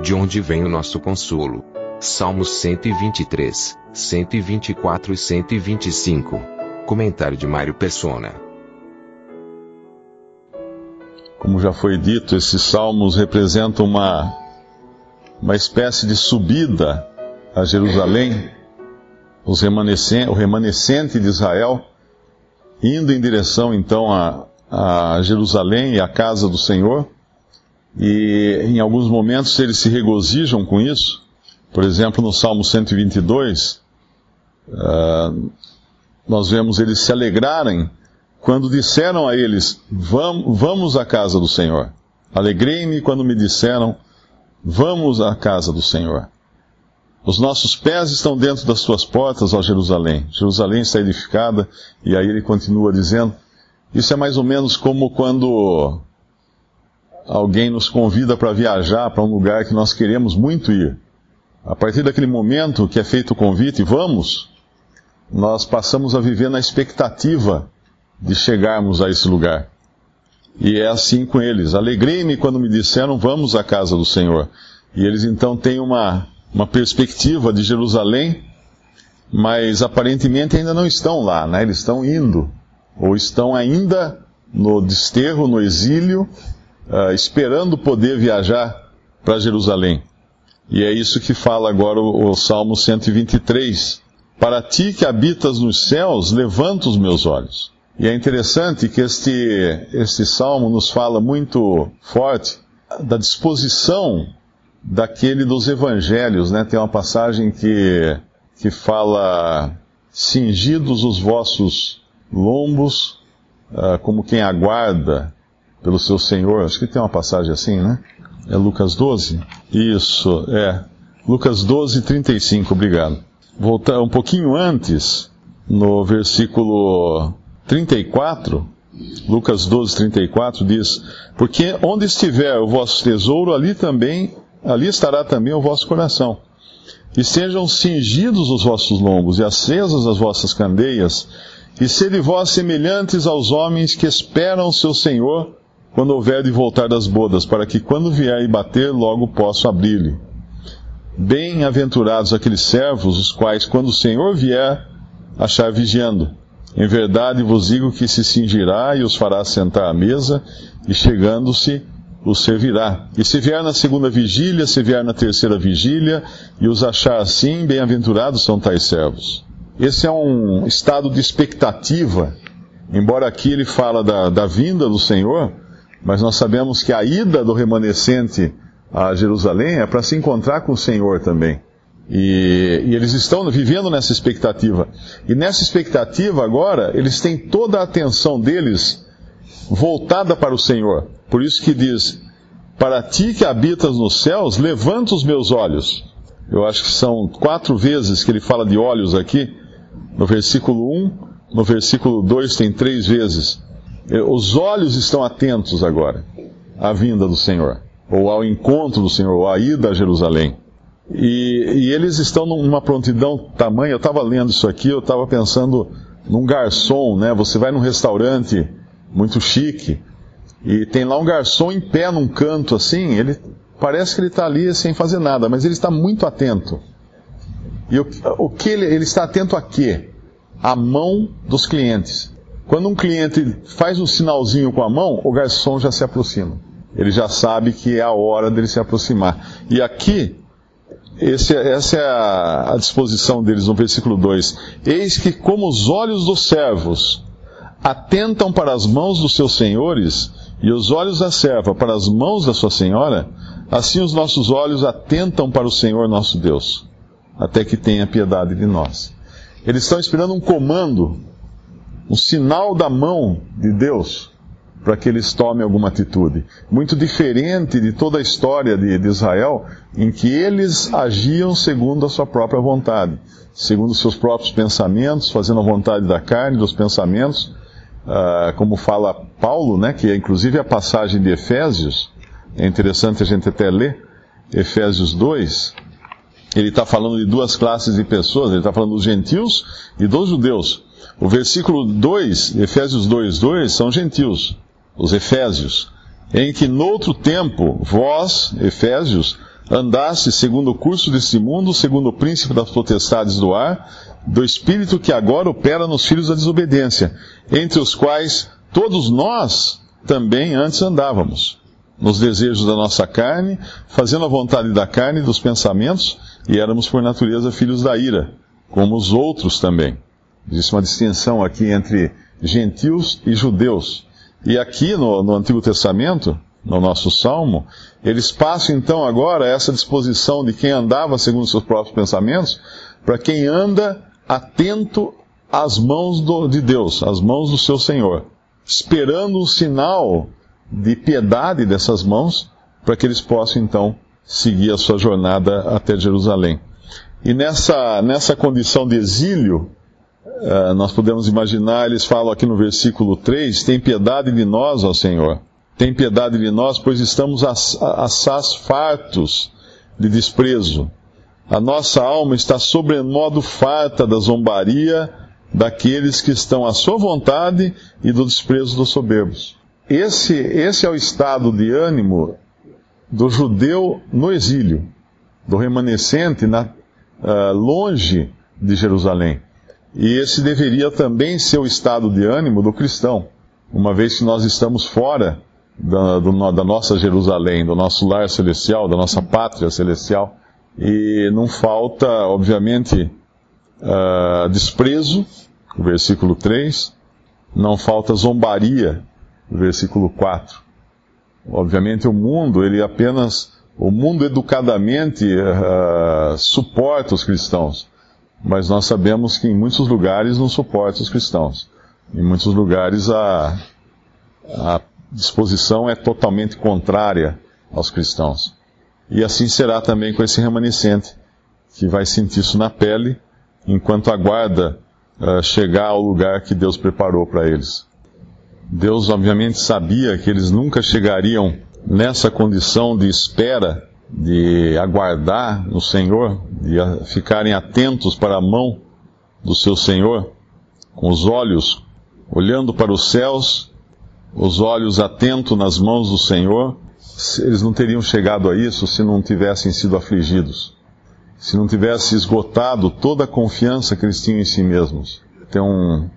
De onde vem o nosso consolo? Salmos 123, 124 e 125. Comentário de Mário Persona. Como já foi dito, esses salmos representam uma, uma espécie de subida a Jerusalém, os remanescente, o remanescente de Israel, indo em direção então a, a Jerusalém e à casa do Senhor. E em alguns momentos eles se regozijam com isso. Por exemplo, no Salmo 122, uh, nós vemos eles se alegrarem quando disseram a eles: Vamos à casa do Senhor. Alegrei-me quando me disseram: Vamos à casa do Senhor. Os nossos pés estão dentro das tuas portas, ó Jerusalém. Jerusalém está edificada, e aí ele continua dizendo: Isso é mais ou menos como quando alguém nos convida para viajar para um lugar que nós queremos muito ir. A partir daquele momento que é feito o convite, vamos, nós passamos a viver na expectativa de chegarmos a esse lugar. E é assim com eles. Alegrei-me quando me disseram, vamos à casa do Senhor. E eles então têm uma, uma perspectiva de Jerusalém, mas aparentemente ainda não estão lá, né? Eles estão indo, ou estão ainda no desterro, no exílio, uh, esperando poder viajar para Jerusalém. E é isso que fala agora o, o Salmo 123. Para ti que habitas nos céus, levanta os meus olhos. E é interessante que este, este salmo nos fala muito forte da disposição daquele dos evangelhos, né? Tem uma passagem que, que fala: cingidos os vossos lombos, uh, como quem aguarda pelo seu Senhor. Acho que tem uma passagem assim, né? É Lucas 12? Isso, é. Lucas 12, 35, obrigado. Voltar um pouquinho antes, no versículo 34, Lucas 12, 34 diz: Porque onde estiver o vosso tesouro, ali também, ali estará também o vosso coração. E sejam cingidos os vossos lombos e acesas as vossas candeias, e sede vós semelhantes aos homens que esperam o seu Senhor quando houver de voltar das bodas, para que quando vier e bater, logo possa abrir-lhe. Bem-aventurados aqueles servos, os quais, quando o Senhor vier, achar vigiando. Em verdade vos digo que se cingirá e os fará sentar à mesa, e chegando-se, os servirá. E se vier na segunda vigília, se vier na terceira vigília, e os achar assim, bem-aventurados são tais servos. Esse é um estado de expectativa, embora aqui ele fala da, da vinda do Senhor, mas nós sabemos que a ida do remanescente a Jerusalém é para se encontrar com o Senhor também. E, e, eles estão vivendo nessa expectativa. E nessa expectativa agora, eles têm toda a atenção deles voltada para o Senhor. Por isso que diz: Para ti que habitas nos céus, levanta os meus olhos. Eu acho que são quatro vezes que ele fala de olhos aqui. No versículo 1, no versículo 2 tem três vezes. Os olhos estão atentos agora à vinda do Senhor, ou ao encontro do Senhor, ou à ida a Jerusalém. E, e eles estão numa prontidão tamanha. Eu estava lendo isso aqui, eu estava pensando num garçom, né? Você vai num restaurante muito chique e tem lá um garçom em pé num canto assim. Ele parece que ele está ali sem fazer nada, mas ele está muito atento. E o, o que ele, ele está atento a quê? A mão dos clientes. Quando um cliente faz um sinalzinho com a mão, o garçom já se aproxima. Ele já sabe que é a hora dele se aproximar. E aqui esse, essa é a, a disposição deles no versículo 2. Eis que, como os olhos dos servos atentam para as mãos dos seus senhores, e os olhos da serva para as mãos da sua senhora, assim os nossos olhos atentam para o Senhor nosso Deus, até que tenha piedade de nós. Eles estão esperando um comando, um sinal da mão de Deus, para que eles tomem alguma atitude. Muito diferente de toda a história de, de Israel, em que eles agiam segundo a sua própria vontade, segundo os seus próprios pensamentos, fazendo a vontade da carne, dos pensamentos, uh, como fala Paulo, né, que é inclusive a passagem de Efésios, é interessante a gente até ler, Efésios 2, ele está falando de duas classes de pessoas, ele está falando dos gentios e dos judeus. O versículo 2, Efésios 2, 2, são gentios os Efésios, em que noutro tempo vós, Efésios, andaste segundo o curso deste mundo, segundo o príncipe das potestades do ar, do espírito que agora opera nos filhos da desobediência, entre os quais todos nós também antes andávamos, nos desejos da nossa carne, fazendo a vontade da carne e dos pensamentos, e éramos por natureza filhos da ira, como os outros também. Existe uma distinção aqui entre gentios e judeus. E aqui no, no Antigo Testamento, no nosso Salmo, eles passam então agora essa disposição de quem andava segundo seus próprios pensamentos, para quem anda atento às mãos do, de Deus, às mãos do seu Senhor, esperando o sinal de piedade dessas mãos, para que eles possam então seguir a sua jornada até Jerusalém. E nessa, nessa condição de exílio, Uh, nós podemos imaginar, eles falam aqui no versículo 3: Tem piedade de nós, ó Senhor, tem piedade de nós, pois estamos assaz fartos de desprezo. A nossa alma está sobremodo farta da zombaria daqueles que estão à sua vontade e do desprezo dos soberbos. Esse, esse é o estado de ânimo do judeu no exílio, do remanescente na, uh, longe de Jerusalém. E esse deveria também ser o estado de ânimo do cristão, uma vez que nós estamos fora da, do, da nossa Jerusalém, do nosso lar celestial, da nossa pátria celestial. E não falta, obviamente, uh, desprezo, versículo 3, não falta zombaria, versículo 4. Obviamente o mundo, ele apenas, o mundo educadamente uh, suporta os cristãos mas nós sabemos que em muitos lugares não suporta os cristãos. Em muitos lugares a, a disposição é totalmente contrária aos cristãos. E assim será também com esse remanescente, que vai sentir isso na pele, enquanto aguarda uh, chegar ao lugar que Deus preparou para eles. Deus, obviamente, sabia que eles nunca chegariam nessa condição de espera de aguardar no Senhor, de ficarem atentos para a mão do seu Senhor, com os olhos olhando para os céus, os olhos atentos nas mãos do Senhor, eles não teriam chegado a isso se não tivessem sido afligidos, se não tivesse esgotado toda a confiança que eles tinham em si mesmos. Tem um,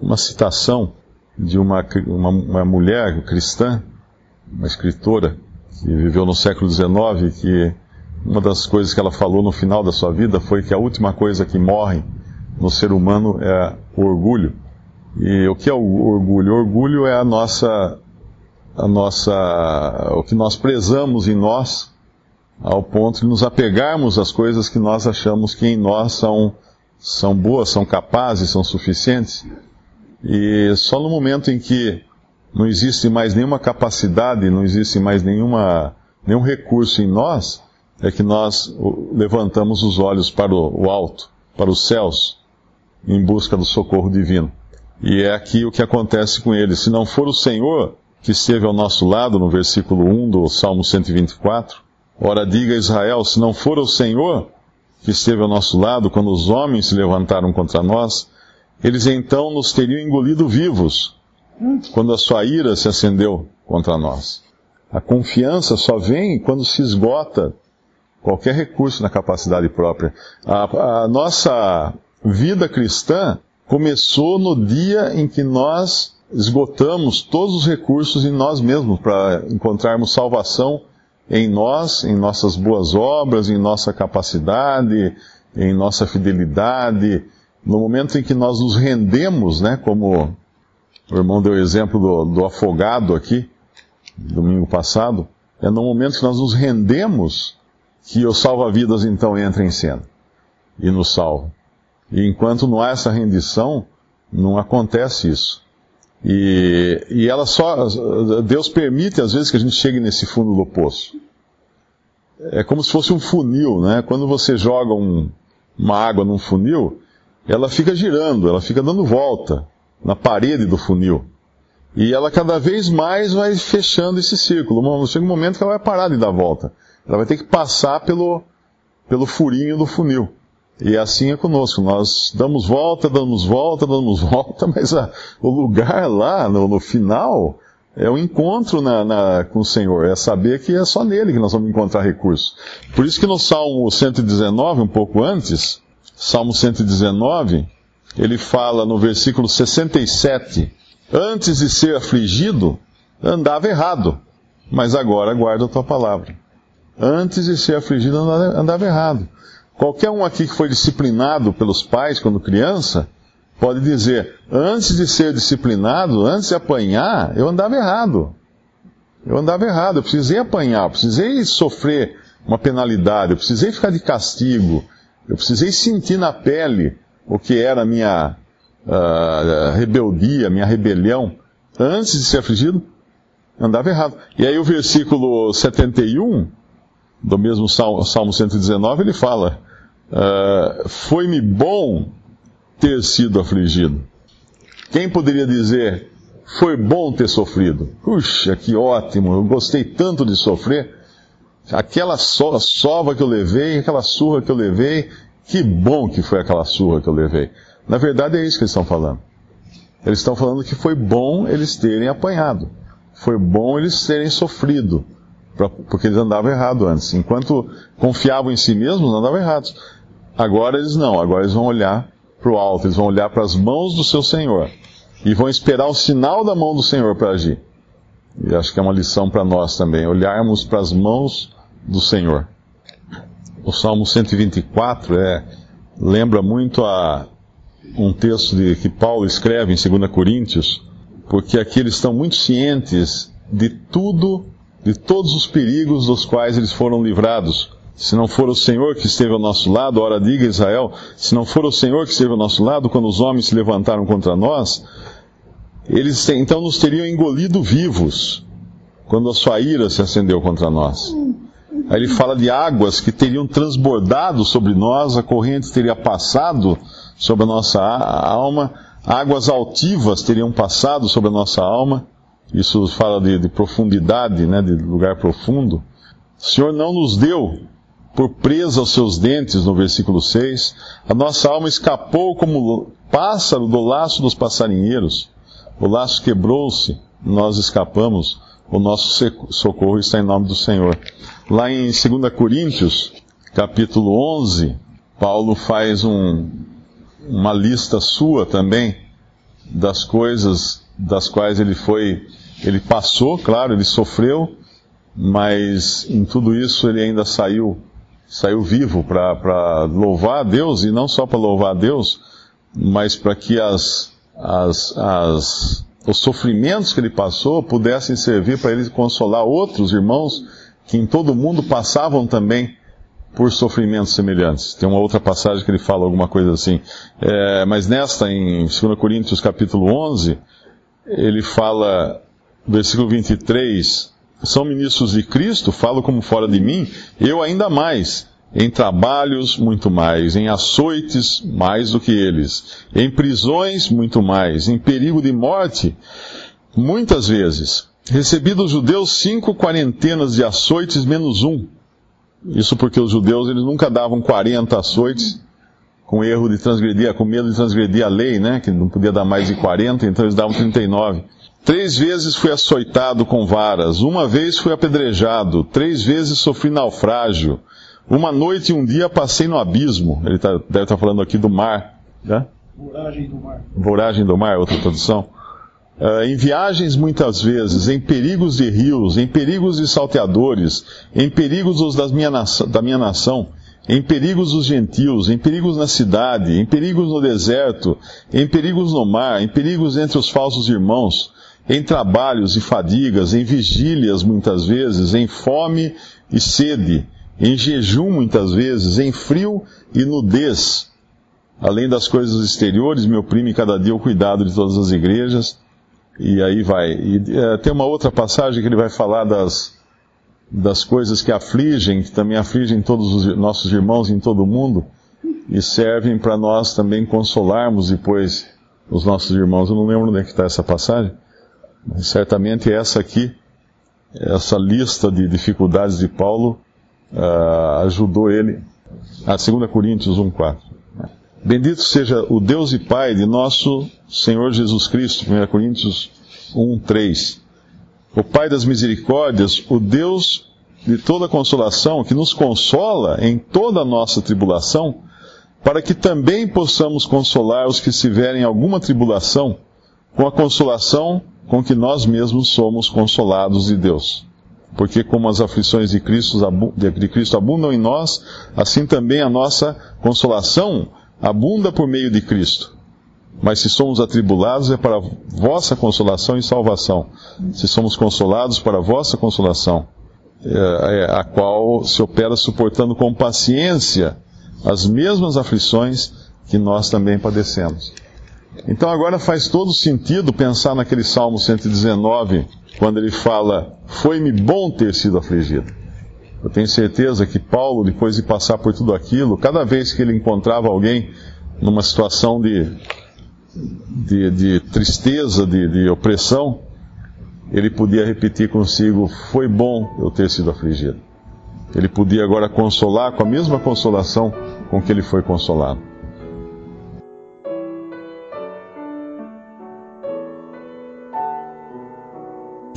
uma citação de uma, uma, uma mulher cristã, uma escritora, que viveu no século XIX, que uma das coisas que ela falou no final da sua vida foi que a última coisa que morre no ser humano é o orgulho. E o que é o orgulho? O orgulho é a nossa, a nossa, o que nós prezamos em nós, ao ponto de nos apegarmos às coisas que nós achamos que em nós são, são boas, são capazes, são suficientes. E só no momento em que não existe mais nenhuma capacidade, não existe mais nenhuma, nenhum recurso em nós, é que nós levantamos os olhos para o alto, para os céus, em busca do socorro divino. E é aqui o que acontece com eles. Se não for o Senhor que esteve ao nosso lado, no versículo 1 do Salmo 124, ora diga Israel, se não for o Senhor que esteve ao nosso lado quando os homens se levantaram contra nós, eles então nos teriam engolido vivos quando a sua ira se acendeu contra nós. A confiança só vem quando se esgota qualquer recurso na capacidade própria. A, a nossa vida cristã começou no dia em que nós esgotamos todos os recursos em nós mesmos para encontrarmos salvação em nós, em nossas boas obras, em nossa capacidade, em nossa fidelidade. No momento em que nós nos rendemos, né, como o irmão deu o exemplo do, do afogado aqui, domingo passado. É no momento que nós nos rendemos que o salva-vidas então entra em cena e nos salva. E enquanto não há essa rendição, não acontece isso. E, e ela só. Deus permite, às vezes, que a gente chegue nesse fundo do poço. É como se fosse um funil, né? Quando você joga um, uma água num funil, ela fica girando, ela fica dando volta na parede do funil. E ela cada vez mais vai fechando esse círculo. Chega um momento que ela vai parar de dar volta. Ela vai ter que passar pelo, pelo furinho do funil. E assim é conosco. Nós damos volta, damos volta, damos volta, mas a, o lugar lá, no, no, final, é o encontro na, na, com o Senhor. É saber que é só nele que nós vamos encontrar recursos. Por isso que no Salmo 119, um pouco antes, Salmo 119, ele fala no versículo 67, antes de ser afligido, andava errado, mas agora guarda a tua palavra. Antes de ser afligido, andava errado. Qualquer um aqui que foi disciplinado pelos pais quando criança, pode dizer: antes de ser disciplinado, antes de apanhar, eu andava errado. Eu andava errado, eu precisei apanhar, eu precisei sofrer uma penalidade, eu precisei ficar de castigo, eu precisei sentir na pele o que era a minha uh, rebeldia, minha rebelião, antes de ser afligido, andava errado. E aí o versículo 71, do mesmo Salmo, Salmo 119, ele fala: uh, Foi-me bom ter sido afligido. Quem poderia dizer, foi bom ter sofrido? Puxa, que ótimo, eu gostei tanto de sofrer. Aquela so sova que eu levei, aquela surra que eu levei, que bom que foi aquela surra que eu levei. Na verdade é isso que eles estão falando. Eles estão falando que foi bom eles terem apanhado. Foi bom eles terem sofrido. Porque eles andavam errado antes. Enquanto confiavam em si mesmos, andavam errados. Agora eles não, agora eles vão olhar para o alto, eles vão olhar para as mãos do seu Senhor e vão esperar o sinal da mão do Senhor para agir. E acho que é uma lição para nós também, olharmos para as mãos do Senhor. O Salmo 124 é, lembra muito a um texto de, que Paulo escreve em 2 Coríntios, porque aqui eles estão muito cientes de tudo, de todos os perigos dos quais eles foram livrados se não for o Senhor que esteve ao nosso lado, ora diga Israel, se não for o Senhor que esteve ao nosso lado, quando os homens se levantaram contra nós, eles então nos teriam engolido vivos, quando a sua ira se acendeu contra nós. Aí ele fala de águas que teriam transbordado sobre nós, a corrente teria passado sobre a nossa alma, águas altivas teriam passado sobre a nossa alma. Isso fala de, de profundidade, né, de lugar profundo. O Senhor não nos deu por presa aos seus dentes, no versículo 6. A nossa alma escapou como pássaro do laço dos passarinheiros. O laço quebrou-se, nós escapamos. O nosso socorro está em nome do Senhor. Lá em 2 Coríntios, capítulo 11, Paulo faz um, uma lista sua também das coisas das quais ele foi, ele passou, claro, ele sofreu, mas em tudo isso ele ainda saiu saiu vivo para louvar a Deus, e não só para louvar a Deus, mas para que as, as, as, os sofrimentos que ele passou pudessem servir para ele consolar outros irmãos que em todo o mundo passavam também por sofrimentos semelhantes. Tem uma outra passagem que ele fala alguma coisa assim. É, mas nesta, em 2 Coríntios capítulo 11, ele fala, versículo 23, são ministros de Cristo, falo como fora de mim, eu ainda mais, em trabalhos muito mais, em açoites mais do que eles, em prisões muito mais, em perigo de morte muitas vezes. Recebi dos judeus cinco quarentenas de açoites menos um. Isso porque os judeus eles nunca davam 40 açoites com erro de transgredir, com medo de transgredir a lei, né? Que não podia dar mais de 40, então eles davam 39. Três vezes fui açoitado com varas, uma vez fui apedrejado, três vezes sofri naufrágio, uma noite e um dia passei no abismo. Ele tá, deve estar tá falando aqui do mar. Né? Voragem do mar. Voragem do mar, outra tradução. Uh, em viagens muitas vezes, em perigos de rios, em perigos de salteadores, em perigos os das minha da minha nação, em perigos dos gentios, em perigos na cidade, em perigos no deserto, em perigos no mar, em perigos entre os falsos irmãos, em trabalhos e fadigas, em vigílias muitas vezes, em fome e sede, em jejum muitas vezes, em frio e nudez. Além das coisas exteriores, me oprime cada dia o cuidado de todas as igrejas. E aí vai. E, uh, tem uma outra passagem que ele vai falar das, das coisas que afligem, que também afligem todos os nossos irmãos em todo o mundo, e servem para nós também consolarmos depois os nossos irmãos. Eu não lembro onde é que está essa passagem, mas certamente essa aqui, essa lista de dificuldades de Paulo, uh, ajudou ele. A 2 Coríntios 1,4. Bendito seja o Deus e Pai de nosso Senhor Jesus Cristo, 1 Coríntios 1,3 o Pai das misericórdias, o Deus de toda consolação, que nos consola em toda a nossa tribulação, para que também possamos consolar os que estiverem em alguma tribulação, com a consolação com que nós mesmos somos consolados de Deus. Porque como as aflições de Cristo, de Cristo abundam em nós, assim também a nossa consolação abunda por meio de Cristo. Mas se somos atribulados é para vossa consolação e salvação. Se somos consolados, para vossa consolação, é, é, a qual se opera suportando com paciência as mesmas aflições que nós também padecemos. Então agora faz todo sentido pensar naquele Salmo 119, quando ele fala: Foi-me bom ter sido afligido. Eu tenho certeza que Paulo, depois de passar por tudo aquilo, cada vez que ele encontrava alguém numa situação de de, de tristeza, de, de opressão, ele podia repetir consigo: Foi bom eu ter sido afligido. Ele podia agora consolar com a mesma consolação com que ele foi consolado.